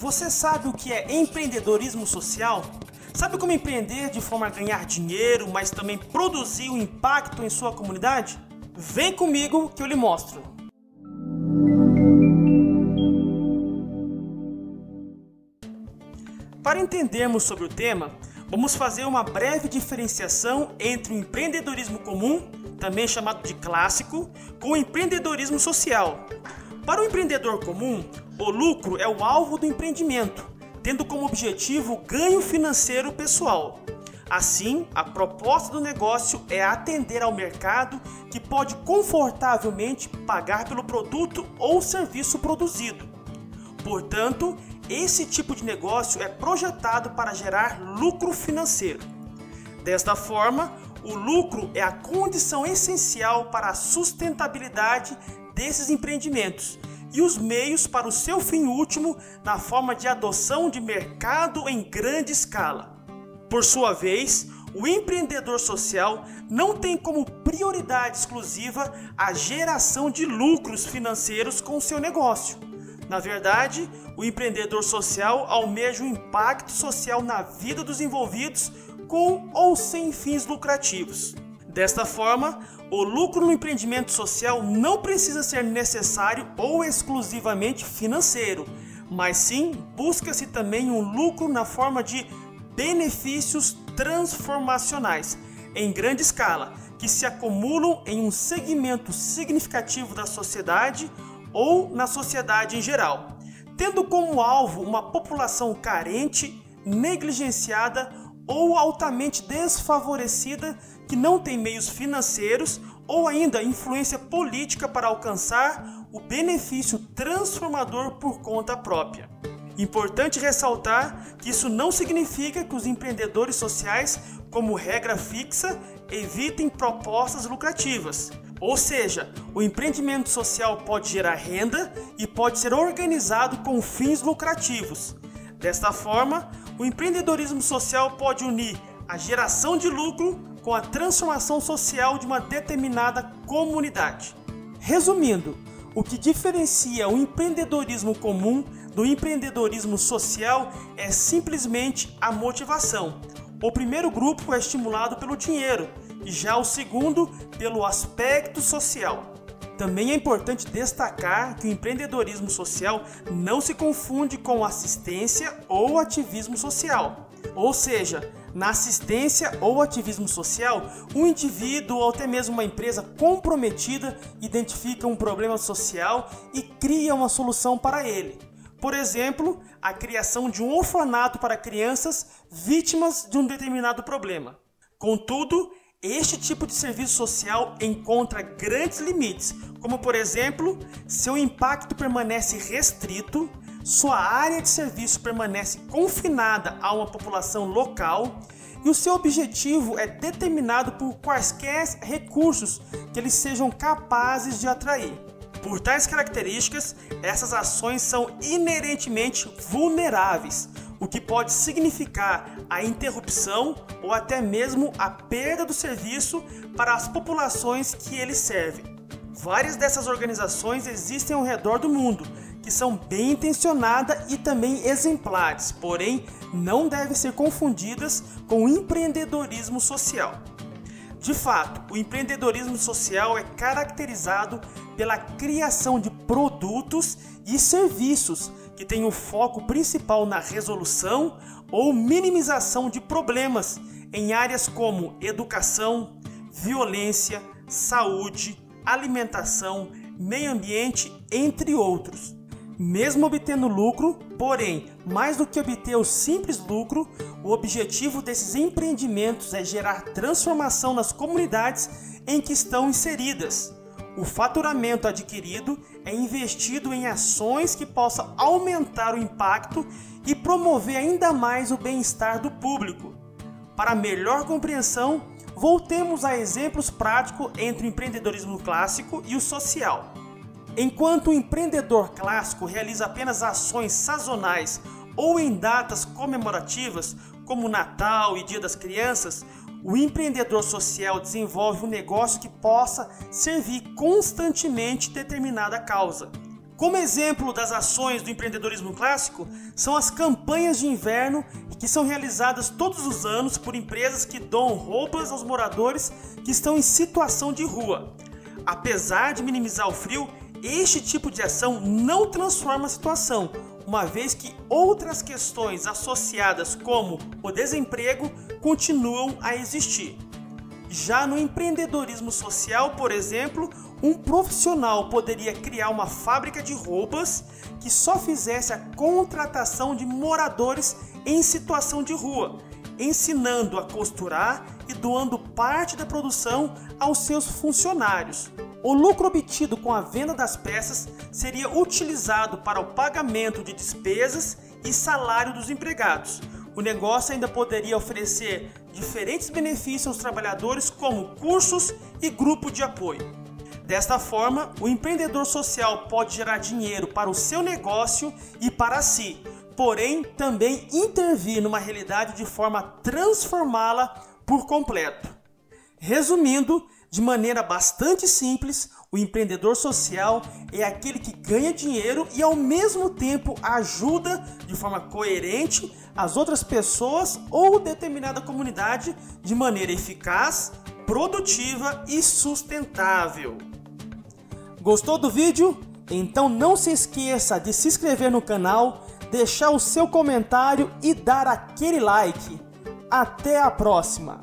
Você sabe o que é empreendedorismo social? Sabe como empreender de forma a ganhar dinheiro, mas também produzir um impacto em sua comunidade? Vem comigo que eu lhe mostro. Para entendermos sobre o tema, vamos fazer uma breve diferenciação entre o empreendedorismo comum, também chamado de clássico, com o empreendedorismo social. Para o empreendedor comum, o lucro é o alvo do empreendimento, tendo como objetivo ganho financeiro pessoal. Assim, a proposta do negócio é atender ao mercado que pode confortavelmente pagar pelo produto ou serviço produzido. Portanto, esse tipo de negócio é projetado para gerar lucro financeiro. Desta forma, o lucro é a condição essencial para a sustentabilidade desses empreendimentos e os meios para o seu fim último na forma de adoção de mercado em grande escala. Por sua vez, o empreendedor social não tem como prioridade exclusiva a geração de lucros financeiros com seu negócio. Na verdade, o empreendedor social almeja o um impacto social na vida dos envolvidos com ou sem fins lucrativos. Desta forma, o lucro no empreendimento social não precisa ser necessário ou exclusivamente financeiro, mas sim busca-se também um lucro na forma de benefícios transformacionais em grande escala que se acumulam em um segmento significativo da sociedade ou na sociedade em geral, tendo como alvo uma população carente, negligenciada ou altamente desfavorecida que não tem meios financeiros ou ainda influência política para alcançar o benefício transformador por conta própria. Importante ressaltar que isso não significa que os empreendedores sociais, como regra fixa, evitem propostas lucrativas. Ou seja, o empreendimento social pode gerar renda e pode ser organizado com fins lucrativos. Desta forma, o empreendedorismo social pode unir a geração de lucro com a transformação social de uma determinada comunidade. Resumindo, o que diferencia o empreendedorismo comum do empreendedorismo social é simplesmente a motivação. O primeiro grupo é estimulado pelo dinheiro e já o segundo pelo aspecto social. Também é importante destacar que o empreendedorismo social não se confunde com assistência ou ativismo social. Ou seja, na assistência ou ativismo social, um indivíduo ou até mesmo uma empresa comprometida identifica um problema social e cria uma solução para ele. Por exemplo, a criação de um orfanato para crianças vítimas de um determinado problema. Contudo, este tipo de serviço social encontra grandes limites, como por exemplo, seu impacto permanece restrito, sua área de serviço permanece confinada a uma população local e o seu objetivo é determinado por quaisquer recursos que eles sejam capazes de atrair. Por tais características, essas ações são inerentemente vulneráveis, o que pode significar a interrupção ou até mesmo a perda do serviço para as populações que eles servem. Várias dessas organizações existem ao redor do mundo, que são bem intencionadas e também exemplares, porém não devem ser confundidas com o empreendedorismo social. De fato, o empreendedorismo social é caracterizado pela criação de produtos e serviços que têm o foco principal na resolução ou minimização de problemas em áreas como educação, violência, saúde, alimentação, meio ambiente, entre outros. Mesmo obtendo lucro, porém, mais do que obter o simples lucro, o objetivo desses empreendimentos é gerar transformação nas comunidades em que estão inseridas o faturamento adquirido é investido em ações que possam aumentar o impacto e promover ainda mais o bem-estar do público. Para melhor compreensão, voltemos a exemplos práticos entre o empreendedorismo clássico e o social. Enquanto o empreendedor clássico realiza apenas ações sazonais ou em datas comemorativas, como Natal e Dia das Crianças, o empreendedor social desenvolve um negócio que possa servir constantemente determinada causa. Como exemplo das ações do empreendedorismo clássico, são as campanhas de inverno que são realizadas todos os anos por empresas que doam roupas aos moradores que estão em situação de rua. Apesar de minimizar o frio, este tipo de ação não transforma a situação, uma vez que outras questões associadas, como o desemprego, continuam a existir. Já no empreendedorismo social, por exemplo, um profissional poderia criar uma fábrica de roupas que só fizesse a contratação de moradores em situação de rua, ensinando a costurar e doando parte da produção aos seus funcionários. O lucro obtido com a venda das peças seria utilizado para o pagamento de despesas e salário dos empregados. O negócio ainda poderia oferecer diferentes benefícios aos trabalhadores, como cursos e grupo de apoio. Desta forma, o empreendedor social pode gerar dinheiro para o seu negócio e para si, porém também intervir numa realidade de forma a transformá-la por completo. Resumindo, de maneira bastante simples, o empreendedor social é aquele que ganha dinheiro e ao mesmo tempo ajuda de forma coerente as outras pessoas ou determinada comunidade de maneira eficaz, produtiva e sustentável. Gostou do vídeo? Então não se esqueça de se inscrever no canal, deixar o seu comentário e dar aquele like. Até a próxima!